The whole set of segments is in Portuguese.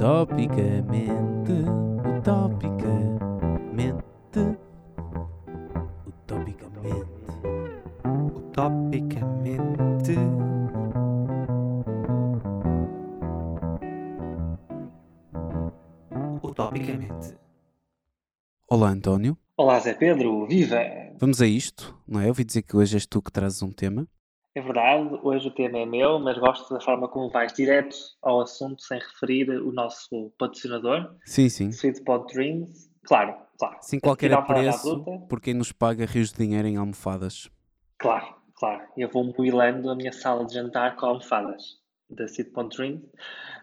Utopicamente, utopicamente, utopicamente. Utopicamente. Utopicamente. Olá, António. Olá, Zé Pedro, viva! Vamos a isto, não é? Ouvi dizer que hoje és tu que trazes um tema. É verdade, hoje o tema é meu, mas gosto da forma como vais direto ao assunto sem referir o nosso patrocinador, Sim, sim. Sweet Pod Dreams. Claro, claro. Sem qualquer apreço, por quem nos paga rios de dinheiro em almofadas. Claro, claro. Eu vou moilando a minha sala de jantar com almofadas da Sweet Pod Dreams,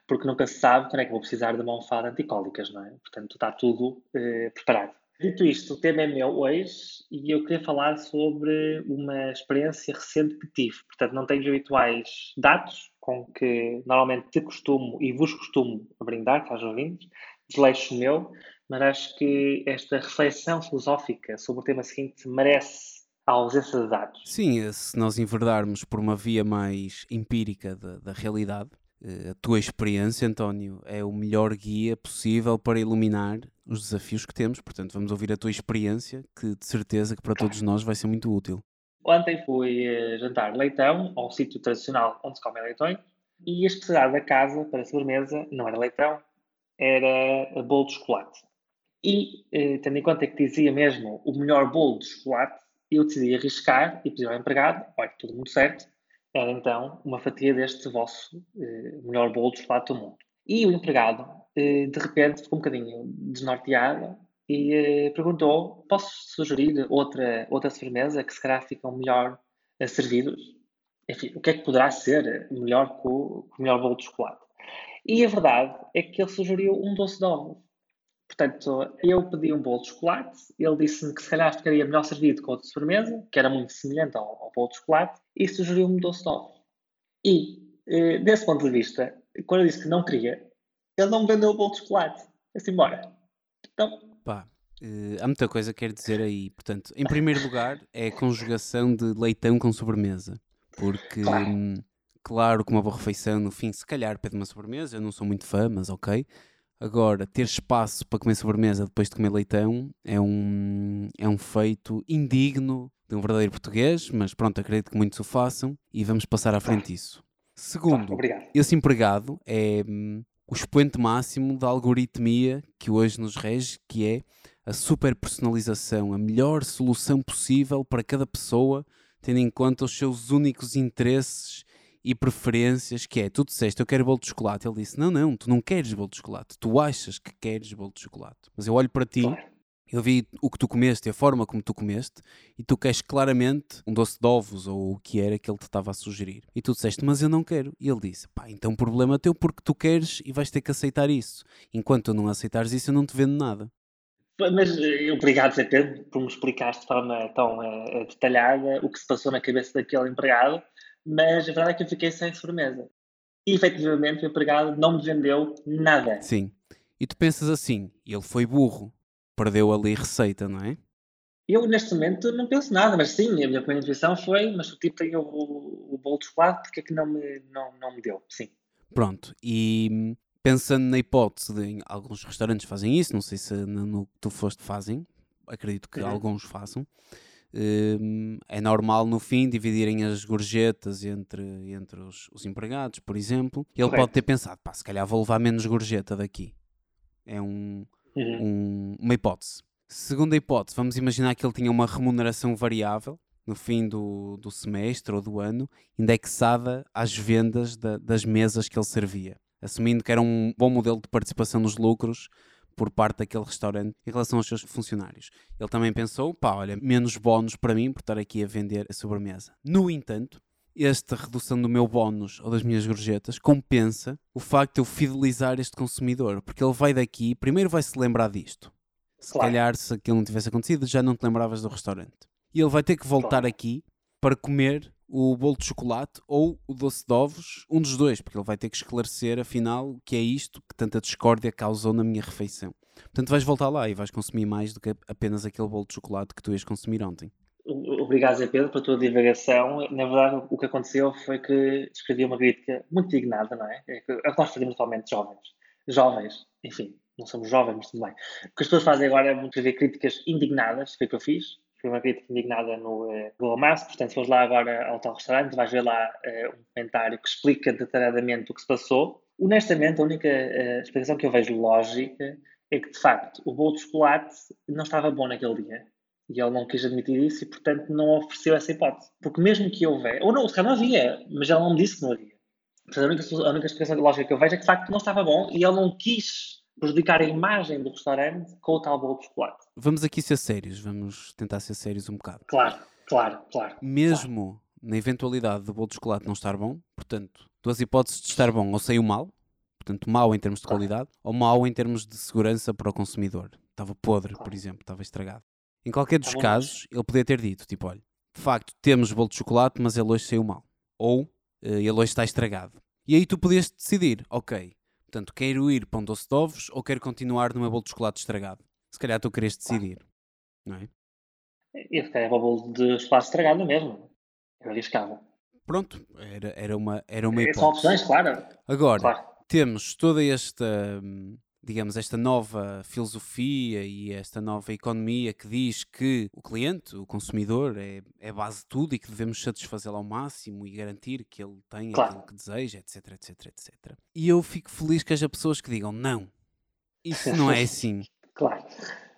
porque nunca se sabe quando é que vou precisar de uma almofada anticólicas, não é? Portanto, está tudo eh, preparado. Dito isto, o tema é meu hoje e eu queria falar sobre uma experiência recente que tive. Portanto, não tenho os habituais dados com que normalmente te costumo e vos costumo brindar, caros ouvintes, desleixo meu, mas acho que esta reflexão filosófica sobre o tema seguinte merece a ausência de dados. Sim, se nós enverdarmos por uma via mais empírica da, da realidade, a tua experiência, António, é o melhor guia possível para iluminar os desafios que temos. Portanto, vamos ouvir a tua experiência, que de certeza que para todos nós vai ser muito útil. Ontem fui eh, jantar leitão ao sítio tradicional onde se comem leitões e a especialidade da casa para sobremesa não era leitão, era bolo de chocolate. E, eh, tendo em conta que dizia mesmo o melhor bolo de chocolate, eu decidi arriscar e pedir ao empregado, olha, tudo muito certo, era então uma fatia deste vosso eh, melhor bolo de chocolate do mundo. E o empregado, eh, de repente, ficou um bocadinho desnorteado e eh, perguntou: posso sugerir outra, outra sobremesa que se calhar ficam melhor eh, servidos? Enfim, o que é que poderá ser melhor que o, que o melhor bolo de chocolate? E a verdade é que ele sugeriu um doce de ovos. Portanto, eu pedi um bolo de chocolate, ele disse-me que se calhar ficaria melhor servido com outra sobremesa, que era muito semelhante ao, ao bolo de chocolate, e sugeriu-me um doce de ovos. E, eh, desse ponto de vista, quando eu disse que não queria, ele não me vendeu o bolo de chocolate. Assim, embora. Então, Pá, eh, há muita coisa que quero dizer aí. Portanto, em primeiro lugar, é a conjugação de leitão com sobremesa. Porque, Claro. hum, claro que uma boa refeição, no fim, se calhar pede uma sobremesa. Eu não sou muito fã, mas ok. Agora, ter espaço para comer sobremesa depois de comer leitão é um, é um feito indigno de um verdadeiro português, mas pronto, acredito que muitos o façam e vamos passar à frente disso. Segundo, obrigado. esse empregado é hum, o expoente máximo da algoritmia que hoje nos rege, que é a superpersonalização, a melhor solução possível para cada pessoa, tendo em conta os seus únicos interesses e preferências, que é, tu disseste, eu quero bolo de chocolate. Ele disse, não, não, tu não queres bolo de chocolate, tu achas que queres bolo de chocolate. Mas eu olho para ti, Claro. eu vi o que tu comeste e a forma como tu comeste, e tu queres claramente um doce de ovos ou o que era que ele te estava a sugerir. E tu disseste, mas eu não quero. E ele disse, pá, então problema é teu porque tu queres e vais ter que aceitar isso. Enquanto tu não aceitares isso, eu não te vendo nada. Mas eh, obrigado, Zé Pedro, por me explicares de forma tão eh, detalhada o que se passou na cabeça daquele empregado, mas a verdade é que eu fiquei sem sobremesa. E efetivamente o empregado não me vendeu nada. Sim. E tu pensas assim, ele foi burro, perdeu ali receita, não é? Eu neste momento não penso nada, mas sim, a minha primeira intuição foi, mas o tipo tem o, o bolo de chocolate, porque é que não me, não, não me deu? Sim. Pronto, e hum, pensando na hipótese de alguns restaurantes fazem isso, não sei se no, no que tu foste fazem, acredito que Uhum. alguns façam. Hum, é normal no fim dividirem as gorjetas entre, entre os, os empregados, por exemplo. Ele pode Correto. ter pensado, pá, se calhar vou levar menos gorjeta daqui. É um, Uhum. um- uma hipótese. Segunda hipótese, vamos imaginar que ele tinha uma remuneração variável no fim do, do semestre ou do ano, indexada às vendas da- das mesas que ele servia, assumindo que era um bom modelo de participação nos lucros por parte daquele restaurante em relação aos seus funcionários. Ele também pensou, pá, olha, menos bónus para mim por estar aqui a vender a sobremesa. No entanto, esta redução do meu bónus ou das minhas gorjetas compensa o facto de eu fidelizar este consumidor, porque ele vai daqui, primeiro vai se lembrar disto. Se Claro. calhar, se aquilo não tivesse acontecido, já não te lembravas do restaurante. E ele vai ter que voltar Claro. aqui para comer o bolo de chocolate ou o doce de ovos, um dos dois, porque ele vai ter que esclarecer, afinal, o que é isto que tanta discórdia causou na minha refeição. Portanto, vais voltar lá e vais consumir mais do que apenas aquele bolo de chocolate que tu ias consumir ontem. Obrigado, Zé Pedro, pela tua divagação. Na verdade, o que aconteceu foi que escrevi uma crítica muito indignada, não é? É é o que nós fazemos atualmente, jovens. jovens, enfim, não somos jovens, mas tudo bem. O que as pessoas fazem agora é muito ver críticas indignadas, foi o que eu fiz. Foi uma crítica indignada no uh, Google Maps, portanto, se fores lá agora ao tal restaurante, vais ver lá uh, um comentário que explica detalhadamente o que se passou. Honestamente, a única uh, explicação que eu vejo lógica é que, de facto, o bolo de chocolate não estava bom naquele dia. E ele não quis admitir isso e, portanto, não ofereceu essa hipótese. Porque mesmo que houvesse, ou não, se calhar não havia, mas ele não me disse que não havia. Portanto, a única, a única explicação lógica que eu vejo é que, de facto, não estava bom e ele não quis prejudicar a imagem do restaurante com o tal bolo de chocolate. Vamos aqui ser sérios, vamos tentar ser sérios um bocado. Claro, claro, claro. Mesmo claro. na eventualidade do bolo de chocolate não estar bom, portanto, duas hipóteses de estar bom ou saiu mal, portanto, mau em termos de Claro. qualidade, ou mau em termos de segurança para o consumidor. Estava podre, por Claro. exemplo, estava estragado. Em qualquer dos casos, ele podia ter dito, tipo, olha, de facto, temos bolo de chocolate, mas ele hoje saiu mal. Ou eh, ele hoje está estragado. E aí tu podias decidir, ok, portanto, quero ir para um doce de ovos ou quero continuar no meu bolo de chocolate estragado. Se calhar tu querias decidir, não é? E se calhar para o bolo de chocolate estragado mesmo. Eu arriscava. Pronto, era, era, uma, era uma São hipótese. opções, claro. Agora, claro. temos toda esta, hum, digamos, esta nova filosofia e esta nova economia que diz que o cliente, o consumidor, é, é a base de tudo e que devemos satisfazê-lo ao máximo e garantir que ele tenha Claro. aquilo que deseja, etc, etc, etc. E eu fico feliz que haja pessoas que digam, não, isso não é assim. Claro.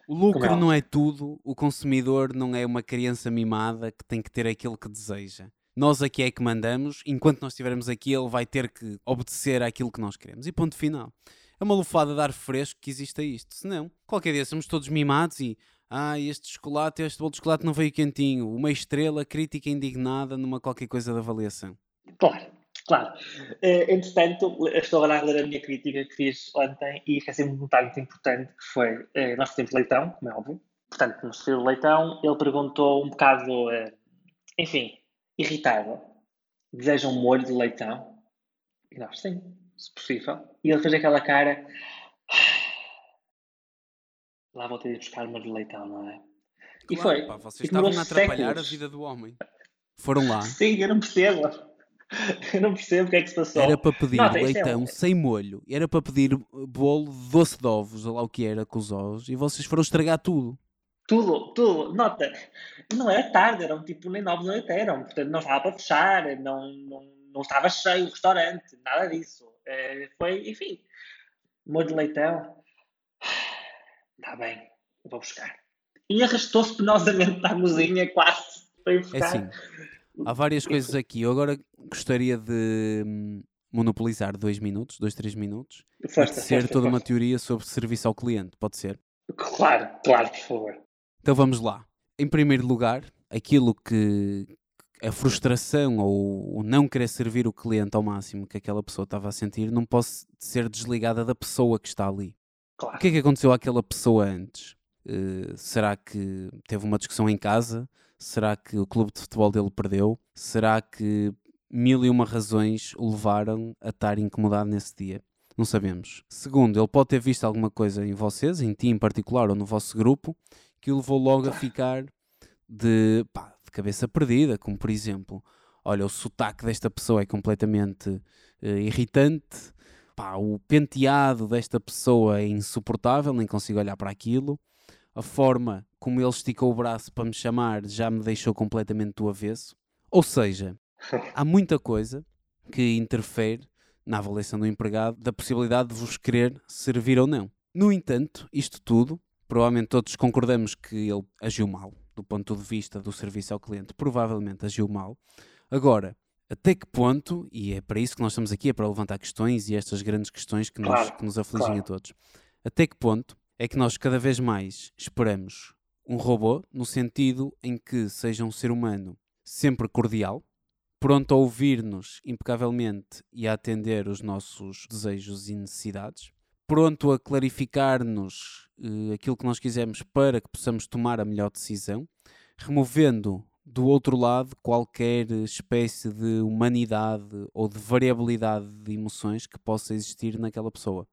O lucro é não é tudo, o consumidor não é uma criança mimada que tem que ter aquilo que deseja. Nós aqui é que mandamos, enquanto nós estivermos aqui, ele vai ter que obedecer àquilo que nós queremos. E ponto final. É uma lufada de ar fresco que exista isto. Senão, qualquer dia somos todos mimados e. Ah, este chocolate, este bolo de chocolate não veio quentinho. Uma estrela crítica indignada numa qualquer coisa de avaliação. Claro, claro. Eh, entretanto, estou agora a ler a minha crítica que fiz ontem e esqueci-me de um detalhe muito importante que foi, eh, nós fizemos leitão, como é óbvio. Portanto, nos serviu o leitão, ele perguntou um bocado, eh, enfim, irritado, desejam um molho de leitão? E nós, sim, se possível. E ele fez aquela cara, lá vou ter de buscar um molho de leitão, não é? E Claro, foi. pá, vocês E estavam a atrapalhar séculos. a vida do homem. Foram lá. Sim, eu não percebo. Eu não percebo o que é que se passou. Era para pedir Nota, é leitão um- sem molho. Era para pedir bolo doce de ovos, lá o que era, com os ovos. E vocês foram estragar tudo. Tudo, tudo, nota, não era tarde, eram tipo nem nove da noite eram, portanto não estava para fechar, não, não, não estava cheio o restaurante, nada disso. Eh, foi, enfim, molho de leitão, está bem, vou buscar. E arrastou-se penosamente para a cozinha, quase, ir É buscar. assim, há várias coisas aqui. Eu agora gostaria de hum, monopolizar dois minutos, dois, três minutos, Força, tecer força, toda uma força. teoria sobre serviço ao cliente. Pode ser? Claro, claro, por favor. Então vamos lá. Em primeiro lugar, aquilo que a frustração ou o não querer servir o cliente ao máximo que aquela pessoa estava a sentir não pode ser desligada da pessoa que está ali. Claro. O que é que aconteceu àquela pessoa antes? Eh, será que teve uma discussão em casa? Será que o clube de futebol dele perdeu? Será que mil e uma razões o levaram a estar incomodado nesse dia? Não sabemos. Segundo, ele pode ter visto alguma coisa em vocês, em ti em particular ou no vosso grupo, que o levou logo a ficar de, pá, de cabeça perdida, como por exemplo, olha, o sotaque desta pessoa é completamente eh, irritante, pá, o penteado desta pessoa é insuportável, nem consigo olhar para aquilo. A forma como ele esticou o braço para me chamar já me deixou completamente do avesso. Ou seja, há muita coisa que interfere na avaliação do empregado da possibilidade de vos querer servir ou não. No entanto, isto tudo, provavelmente todos concordamos que ele agiu mal, do ponto de vista do serviço ao cliente, provavelmente agiu mal. Agora, até que ponto, e é para isso que nós estamos aqui, é para levantar questões e estas grandes questões que, nos, Claro, que nos afligem claro. a todos, até que ponto é que nós cada vez mais esperamos um robô no sentido em que seja um ser humano sempre cordial, pronto a ouvir-nos impecavelmente e a atender os nossos desejos e necessidades, pronto a clarificar-nos eh, aquilo que nós quisermos para que possamos tomar a melhor decisão, removendo do outro lado qualquer espécie de humanidade ou de variabilidade de emoções que possa existir naquela pessoa.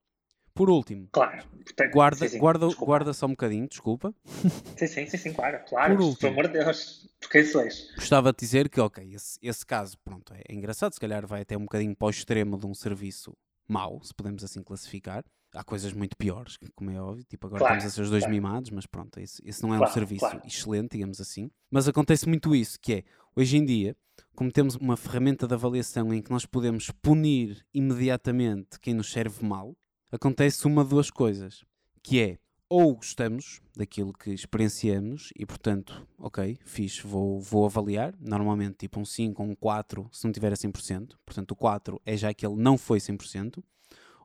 Por último, Claro. Portanto, guarda, sim, sim, guarda, desculpa. guarda só um bocadinho, desculpa. Sim, sim, sim, sim, claro, claro. Por último. Amor de Deus, por quem sois? Gostava de dizer que, ok, esse, esse caso, pronto, é, é engraçado, se calhar vai até um bocadinho para o extremo de um serviço mau, se podemos assim classificar. Há coisas muito piores, como é óbvio. Tipo, agora Claro, estamos a ser os dois claro. mimados, mas pronto, esse, esse não é um Claro, serviço claro. excelente, digamos assim. Mas acontece muito isso, que é, hoje em dia, como temos uma ferramenta de avaliação em que nós podemos punir imediatamente quem nos serve mal, acontece uma de duas coisas, que é ou gostamos daquilo que experienciamos e, portanto, ok, fixe, vou, vou avaliar, normalmente tipo um 5 ou um 4 se não tiver a 100%, portanto o 4 é já que ele não foi 100%,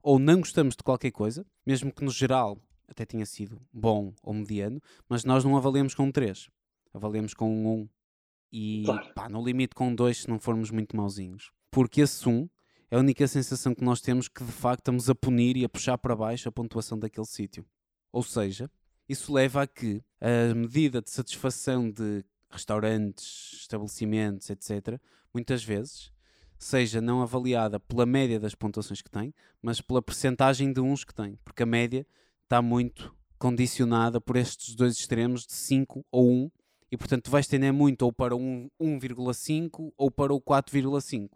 ou não gostamos de qualquer coisa, mesmo que no geral até tenha sido bom ou mediano, mas nós não avaliamos com um 3, avaliamos com um 1 e Claro. pá, no limite com um 2 se não formos muito mauzinhos. Porque esse 1 é a única sensação que nós temos que de facto estamos a punir e a puxar para baixo a pontuação daquele sítio. Ou seja, isso leva a que a medida de satisfação de restaurantes, estabelecimentos, etc., muitas vezes seja não avaliada pela média das pontuações que tem, mas pela percentagem de uns que tem, porque a média está muito condicionada por estes dois extremos de 5 ou 1, e portanto vais tender muito ou para um 1,5 ou para o 4,5.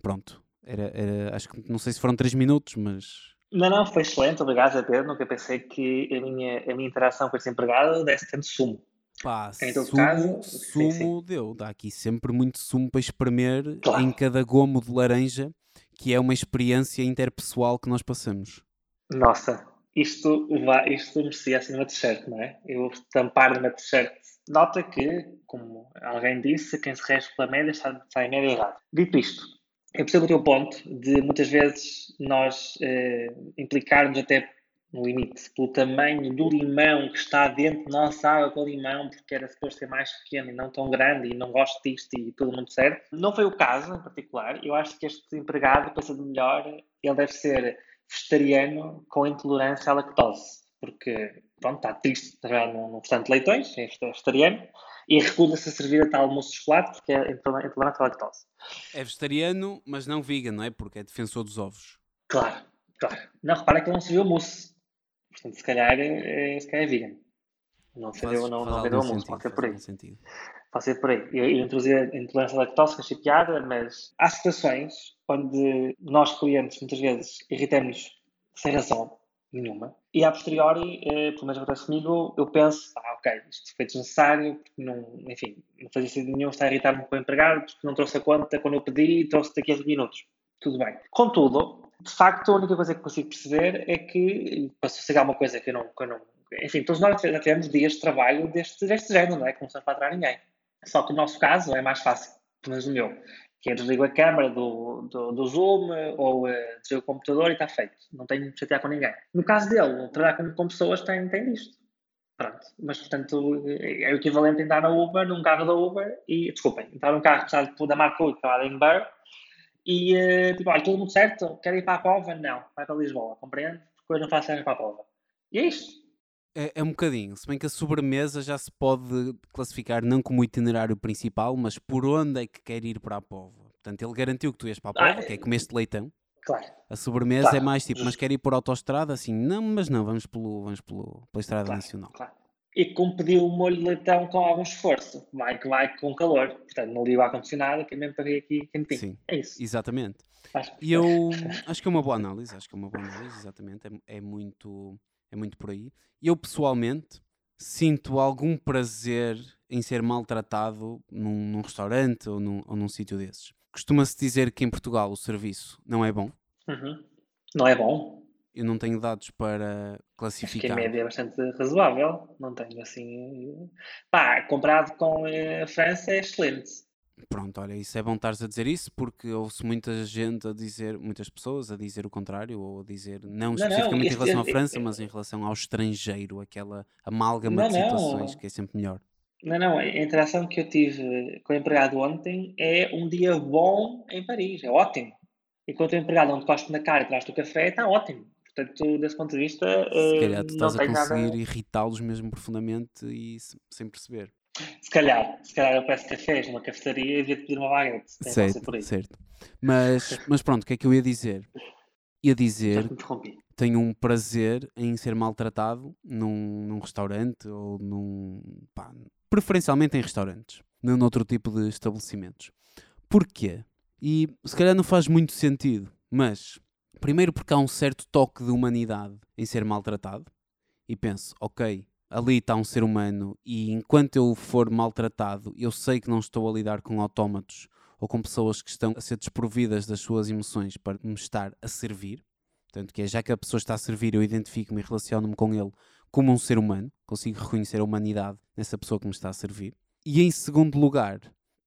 Pronto. Era, era- acho que não sei se foram 3 minutos, mas Não, não, foi excelente, obrigado, Zé Pedro. Nunca pensei que a minha, a minha interação com esse empregado desse tanto sumo. Pá, Em todo sumo, caso, sim, sumo deu. Dá aqui sempre muito sumo para espremer Claro. em cada gomo de laranja, que é uma experiência interpessoal que nós passamos. Nossa, isto, isto merecia assim uma t-shirt, não é? Eu estampar numa t-shirt. Nota que, como alguém disse, quem se rege pela média está, está em média errada. Dito isto, eu percebo o teu ponto de muitas vezes nós eh, implicarmos até no limite pelo tamanho do limão que está dentro da nossa água com limão, porque era suposto ser mais pequeno e não tão grande e não gosto disto e tudo muito certo. Não foi o caso em particular. Eu acho que este empregado, pensando melhor, ele deve ser vegetariano com intolerância à lactose, porque pronto, está triste num, num restaurante de leitões, é vegetariano, e recusa-se a servir a tal mousse de chocolate porque é intolerante à lactose. É vegetariano, mas não vegan, não é? Porque é defensor dos ovos. Claro, claro. Não, repara que ele não serviu mousse. Portanto, se calhar, é, se calhar é vegan. Não serviu, não, não vendeu a mousse, pode ser por aí. sentido. Pode ser por aí. Eu, eu introduzi a intolerância à lactose, que achei piada, mas há situações onde nós, clientes, muitas vezes irritamos sem razão nenhuma. E a posteriori, eh, pelo menos acontece comigo, eu penso, ah, ok, isto foi desnecessário, porque não, enfim, não fazia sentido nenhum estar a irritar-me com o empregado, porque não trouxe a conta quando eu pedi trouxe daqui a 5 minutos. Tudo bem. Contudo, de facto, a única coisa que consigo perceber é que, para se alguma coisa que eu não, que eu não enfim, todos nós já tivemos dias de trabalho deste, deste género, não é? Que não estamos para atrás ninguém. Só que no nosso caso é mais fácil, pelo menos no meu, que é desligo a câmara do, do, do Zoom ou uh, desligo o computador e está feito. Não tenho me chatear com ninguém. No caso dele, trabalhar com, com pessoas tem, tem disto. Pronto. Mas, portanto, é o equivalente a entrar na Uber, num carro da Uber e, desculpem, entrar num carro sabe, da marca Uber, da Ember, e, uh, tipo, olha, tudo muito certo, quer ir para a Pova? Não, vai para Lisboa, compreende? Porque eu não faço para a Pova. E é isto. É, é um bocadinho, se bem que a sobremesa já se pode classificar não como itinerário principal, mas por onde é que quer ir para a Póvoa. Portanto, ele garantiu que tu ias para a Póvoa, Ah, que é comeste leitão. Claro. A sobremesa Claro. é mais tipo, mas quer ir por autoestrada? Assim, não, mas não, vamos, pelo, vamos pelo, pela estrada Claro, nacional. claro. E como pediu um molho de leitão com algum esforço, vai que vai com calor. Portanto, não ligo o ar-condicionado, que é mesmo para vir aqui quentinho. Sim. É isso. Exatamente. E eu acho que é uma boa análise, acho que é uma boa análise, exatamente, é, é muito, é muito por aí. Eu pessoalmente sinto algum prazer em ser maltratado num, num restaurante ou num, ou num sítio desses. Costuma-se dizer que em Portugal o serviço não é bom. Uhum. Não é bom. Eu não tenho dados para Acho que a classificar. média é bastante razoável. Não tenho assim. Pá, comparado com eh, a França, é excelente. Pronto, olha, isso é bom estares a dizer isso porque ouve-se muita gente a dizer, muitas pessoas a dizer o contrário ou a dizer não não, especificamente em este- relação à este- França, mas em relação ao estrangeiro, aquela amálgama Não, de não. situações que é sempre melhor. Não, não, a interação que eu tive com o empregado ontem é um dia bom em Paris, é ótimo. Enquanto o empregado não te cospe na cara e traz-te o café, está ótimo. Portanto, desse ponto de vista, Se eh, calhar tu não estás a conseguir nada. irritá-los mesmo profundamente e se- sem perceber. Se calhar, se calhar eu peço cafés numa cafetaria e devia pedir uma baguete. Tem que ser por aí. Certo, certo. Mas, mas pronto, o que é que eu ia dizer? Ia dizer tenho um prazer em ser maltratado num, num restaurante ou num. pá, preferencialmente em restaurantes, não noutro tipo de estabelecimentos. Porquê? E se calhar não faz muito sentido, mas Primeiro porque há um certo toque de humanidade em ser maltratado e penso, ok, ali está um ser humano e enquanto eu for maltratado, eu sei que não estou a lidar com autómatos ou com pessoas que estão a ser desprovidas das suas emoções para me estar a servir. Portanto, que é já que a pessoa está a servir, eu identifico-me e relaciono-me com ele como um ser humano, consigo reconhecer a humanidade nessa pessoa que me está a servir. E em segundo lugar,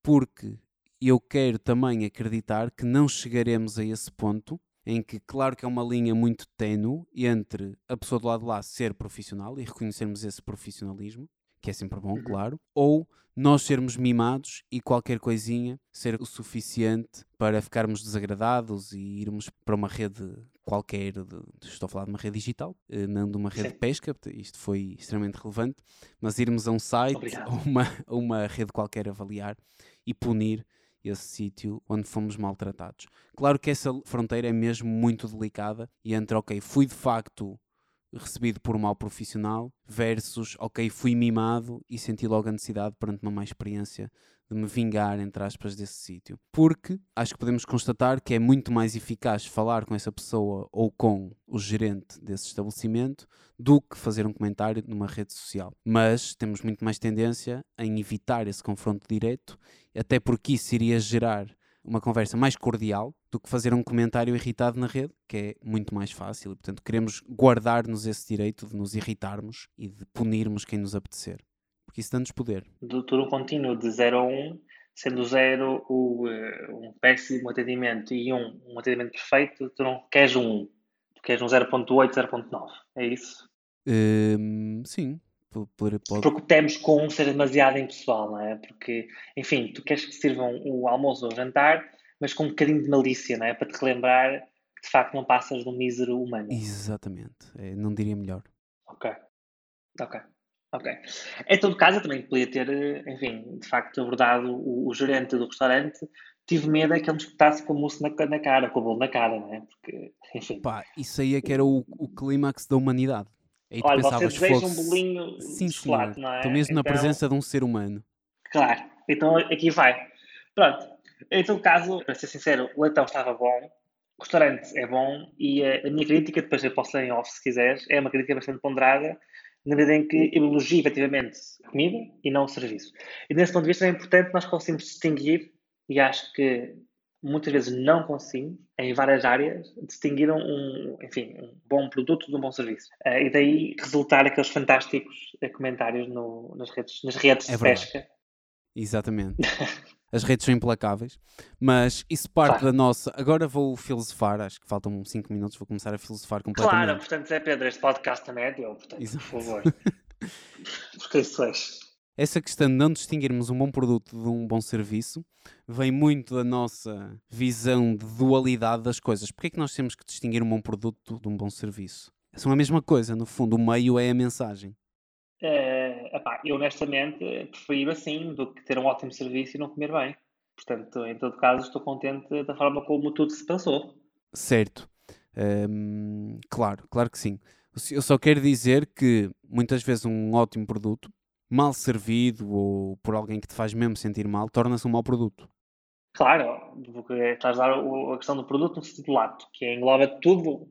porque eu quero também acreditar que não chegaremos a esse ponto em que, claro que é uma linha muito tenue entre a pessoa do lado de lá ser profissional e reconhecermos esse profissionalismo, que é sempre bom, Uhum. claro, ou nós sermos mimados e qualquer coisinha ser o suficiente para ficarmos desagradados e irmos para uma rede qualquer, de- estou a falar de uma rede digital, eh, não de uma rede Sim. de pesca, isto foi extremamente relevante, mas irmos a um site Obrigado. ou uma, uma rede qualquer avaliar e punir esse sítio onde fomos maltratados. Claro que essa fronteira é mesmo muito delicada e entre, ok, fui de facto recebido por um mau profissional versus, ok, fui mimado e senti logo a necessidade perante uma má experiência de me vingar, entre aspas, desse sítio. Porque acho que podemos constatar que é muito mais eficaz falar com essa pessoa ou com o gerente desse estabelecimento do que fazer um comentário numa rede social. Mas temos muito mais tendência em evitar esse confronto direto, até porque isso iria gerar uma conversa mais cordial do que fazer um comentário irritado na rede, que é muito mais fácil. E, portanto, queremos guardar-nos esse direito de nos irritarmos e de punirmos quem nos apetecer. Porque isso dá-nos poder. do turno contínuo de 0 a 1, sendo 0 o, eh, um péssimo atendimento e 1 um, um atendimento perfeito, tu não queres um 1, tu queres um 0.8, 0.9, é isso? Hum, sim, po- pode, pode- Porque temos com um ser demasiado impessoal, não é? Porque, enfim, tu queres que sirvam o almoço ou o jantar, mas com um bocadinho de malícia, não é? Para te relembrar que de facto não passas de um mísero humano. Exatamente. É, não diria melhor. Ok. Ok. Ok. Em todo caso, eu também podia ter, eh, enfim, de facto, abordado o, o gerente do restaurante. Tive medo é que ele me espetasse com o mousse na, na cara, com o bolo na cara, não é? Porque, enfim. Pá, isso aí é que era o, o clímax da humanidade. Aí tu Olha, você pensavas, deseja um "Fogo-se, bolinho Sim, de chocolate, senhor. não é? Estou mesmo na Então- presença de um ser humano. Claro, então aqui vai. Pronto, em todo caso, para ser sincero, o leitão estava bom, o restaurante é bom e a, a minha crítica, depois eu posso ler em off se quiseres, é uma crítica bastante ponderada, na medida em que eu elogio efetivamente comida e não o serviço. E desse ponto de vista é importante nós conseguirmos distinguir, e acho que muitas vezes não conseguimos, em várias áreas, distinguir um, enfim, um bom produto de um bom serviço. Eh, e daí resultar aqueles fantásticos comentários no- nas redes, nas redes É de pesca. Exatamente. As redes são implacáveis, mas isso parte Claro. da nossa. Agora vou filosofar, acho que faltam 5 minutos, vou começar a filosofar Claro, completamente. portanto, Zé Pedro, este podcast também é teu, portanto, Exato. por favor. Porque isso és. Essa questão de não distinguirmos um bom produto de um bom serviço vem muito da nossa visão de dualidade das coisas. Porquê é que nós temos que distinguir um bom produto de um bom serviço? São a mesma coisa, no fundo, o meio é a mensagem. Eh, epá, eu honestamente prefiro assim do que ter um ótimo serviço e não comer bem. Portanto, em todo caso, estou contente da forma como tudo se passou. Certo. Hum, claro, claro que sim. Eu só quero dizer que muitas vezes um ótimo produto, mal servido ou por alguém que te faz mesmo sentir mal, torna-se um mau produto. Claro, porque estás a dar a questão do produto no sentido lato, que engloba tudo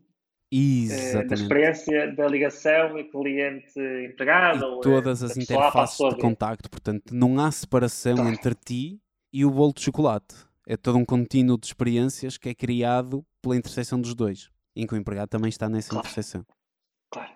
eh, Exatamente. experiência da ligação e cliente-empregado. ou, eh, todas da as interfaces de contacto. Portanto, não há separação Claro. entre ti e o bolo de chocolate. É todo um contínuo de experiências que é criado pela interseção dos dois, em que o empregado também está nessa Claro. interseção. Claro.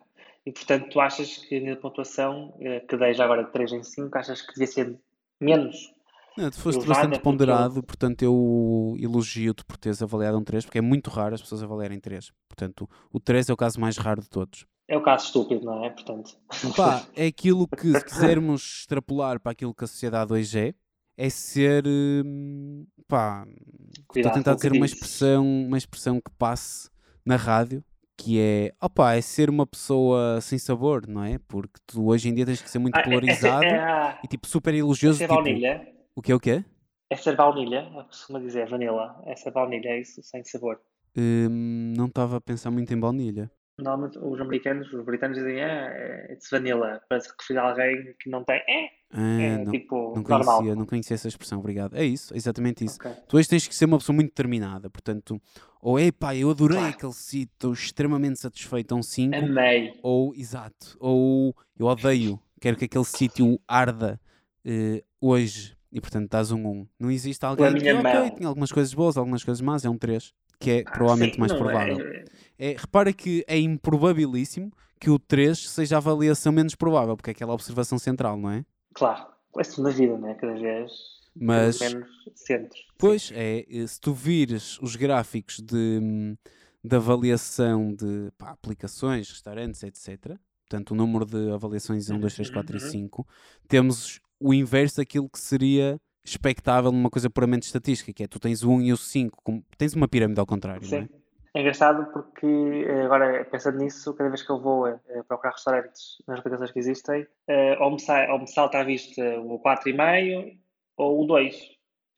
E portanto, tu achas que a minha pontuação, eh, que dei já agora de 3 em 5, achas que devia ser menos? Não, tu foste bastante ponderado, portanto eu elogio-te por teres avaliado um 3, porque é muito raro as pessoas avaliarem 3. Portanto, o 3 é o caso mais raro de todos. É o caso estúpido, não é? Portanto, Pá, é aquilo que, se quisermos extrapolar para aquilo que a sociedade hoje é, é ser. hum, Pá, estou Cuidado a tentar dizer uma expressão, uma expressão que passe na rádio, que é. Opá, é ser uma pessoa sem sabor, não é? Porque tu hoje em dia tens que ser muito Ah, é- polarizado É, é, e tipo super é elogioso. ser Tipo, baunilha. O que é o quê? É ser baunilha, é que costuma dizer, vanilla. É ser baunilha, é isso, sem sabor. Hum, não estava a pensar muito em baunilha. Normalmente os americanos, os britânicos dizem, é, é it's vanilla, para se referir a alguém que não tem, é, Ah, É não, tipo não, normal. conhecia, não conhecia essa expressão, obrigado. É isso, é exatamente isso. Ok. Tu hoje tens que ser uma pessoa muito determinada, portanto, ou é pá, eu adorei Claro. aquele sítio, estou extremamente satisfeito, a um 5, Amei. ou exato, ou eu odeio, quero que aquele sítio arda eh, hoje e portanto dás um 1. Não existe alguém que, ok, mão. tinha algumas coisas boas, algumas coisas más, é um 3, que é Ah, provavelmente sim, mais não provável. É, É, repara que é improbabilíssimo que o 3 seja a avaliação menos provável, porque é aquela observação central, não é? claro, é tudo na vida, né? Cada vez Mas- menos centros. Pois, é, eh, se tu vires os gráficos de, de avaliação de pá, aplicações, restaurantes, etc., portanto, o número de avaliações 1, 2, 3, 4 e Uhum. 5, temos o inverso daquilo que seria expectável numa coisa puramente estatística, que é tu tens o 1 e o 5, como- tens uma pirâmide ao contrário, não é? Sim. É engraçado porque eh, agora, pensando nisso, cada vez que eu vou eh, procurar restaurantes nas aplicações que existem, eh, ou, me sai, ou me salta à vista o 4,5 ou o 2.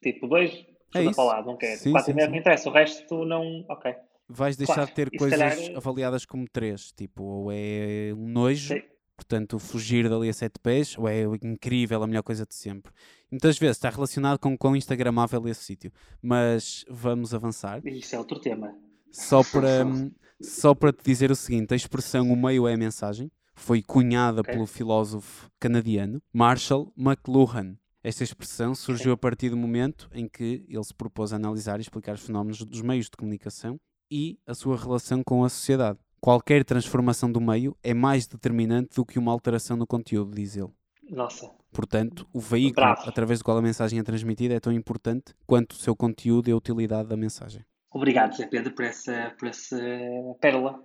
Tipo, o 2, É isso. lado, não quero. Sim, O 4,5 sim, é o que sim. me interessa, o resto não. Ok. Vais deixar Claro, de ter coisas calhar- avaliadas como 3, tipo, ou é um nojo, Sim. Portanto, fugir dali a 7 pés, ou é incrível, a melhor coisa de sempre. Muitas vezes está relacionado com quão instagramável é esse sítio. Mas vamos avançar. Isso é outro tema. Só para, só para te dizer o seguinte: a expressão o meio é a mensagem foi cunhada Ok. pelo filósofo canadiano Marshall McLuhan. Esta expressão surgiu a partir do momento em que ele se propôs a analisar e explicar os fenómenos dos meios de comunicação e a sua relação com a sociedade. Qualquer transformação do meio é mais determinante do que uma alteração no conteúdo, diz ele. Nossa, Portanto, o veículo Bravo. através do qual a mensagem é transmitida é tão importante quanto o seu conteúdo e a utilidade da mensagem. obrigado, Zé Pedro, por essa, por essa pérola.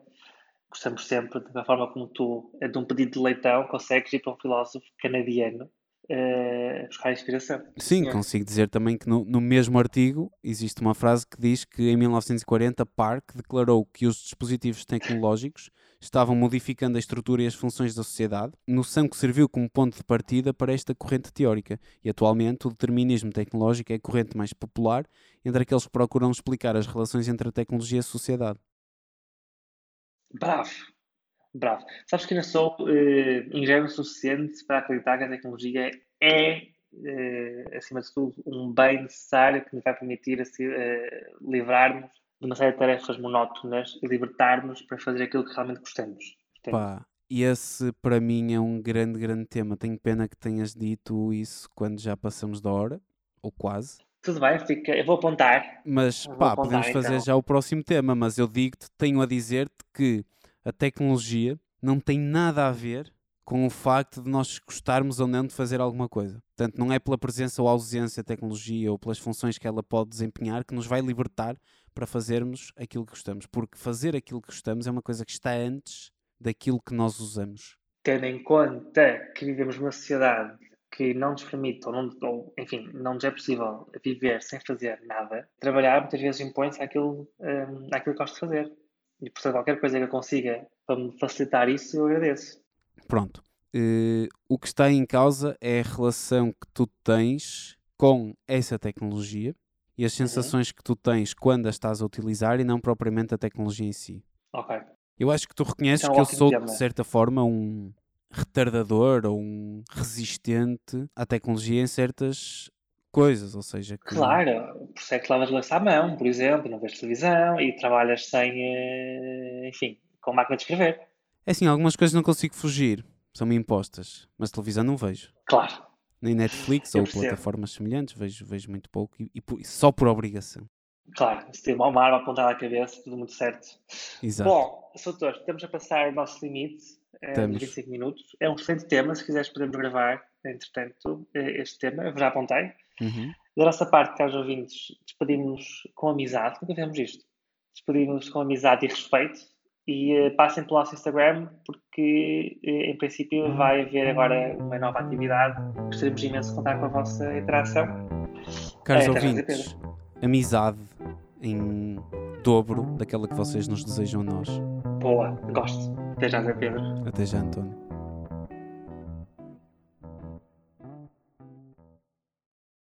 Gostamos sempre da forma como tu, eh, de um pedido de leitão, consegues ir para um filósofo canadiano eh, buscar inspiração. Sim, senhor. consigo dizer também que no, no mesmo artigo existe uma frase que diz que em 1940 Park declarou que os dispositivos tecnológicos estavam modificando a estrutura e as funções da sociedade, noção que serviu como ponto de partida para esta corrente teórica. E atualmente o determinismo tecnológico é a corrente mais popular entre aqueles que procuram explicar as relações entre a tecnologia e a sociedade. Bravo, bravo. Sabes que não sou eh, ingênuo o suficiente para acreditar que a tecnologia é, eh, acima de tudo, um bem necessário que nos vai permitir assim, eh, livrar-nos de uma série de tarefas monótonas e libertar-nos para fazer aquilo que realmente gostamos. Pá, e esse para mim é um grande, grande tema. Tenho pena que tenhas dito isso quando já passamos da hora, ou quase. tudo bem, fica, eu vou apontar. Mas pá, apontar, podemos fazer então. já o próximo tema, mas eu digo-te, tenho a dizer-te que a tecnologia não tem nada a ver com o facto de nós gostarmos ou não de fazer alguma coisa. Portanto, não é pela presença ou ausência da tecnologia ou pelas funções que ela pode desempenhar que nos vai libertar para fazermos aquilo que gostamos. Porque fazer aquilo que gostamos é uma coisa que está antes daquilo que nós usamos. Tendo em conta que vivemos numa sociedade que não nos permite, ou, não, ou enfim, não nos é possível viver sem fazer nada, trabalhar muitas vezes impõe-se àquilo, hum, àquilo que gosto de fazer. E, portanto, qualquer coisa que eu consiga para me facilitar isso, eu agradeço. Pronto. Eh, o que está em causa é a relação que tu tens com essa tecnologia e as sensações que tu tens quando a estás a utilizar e não propriamente a tecnologia em si. Ok. Eu acho que tu reconheces um que eu sou, de certa forma, um retardador ou um resistente à tecnologia em certas coisas, ou seja, que Claro, por isso é que lavas louça à mão, por exemplo, não vês televisão e trabalhas sem, eh, enfim, com máquina de escrever. é assim, algumas coisas não consigo fugir, são-me impostas, mas televisão não vejo. Claro. Nem Netflix Eu ou percebo. plataformas semelhantes, vejo, vejo muito pouco e, e só por obrigação. Claro, se tem uma arma apontada à cabeça, tudo muito certo. Exato. Bom, Soutor, estamos a passar o nosso limite, eh, de 25 minutos. É um excelente tema, se quiseres podemos gravar, entretanto, eh, este tema, eu já apontei. Uhum. Da nossa parte, caros ouvintes, despedimos-nos com amizade, nunca fizemos isto. Despedimos-nos com amizade e respeito e eh, passem pelo nosso Instagram, porque eh, em princípio vai haver agora uma nova atividade. Gostaríamos imenso de contar com a vossa interação. Caros É, ouvintes, amizade em dobro daquela que vocês nos desejam a nós. Boa, gosto. Até já, Zé Pedro. Até já, António.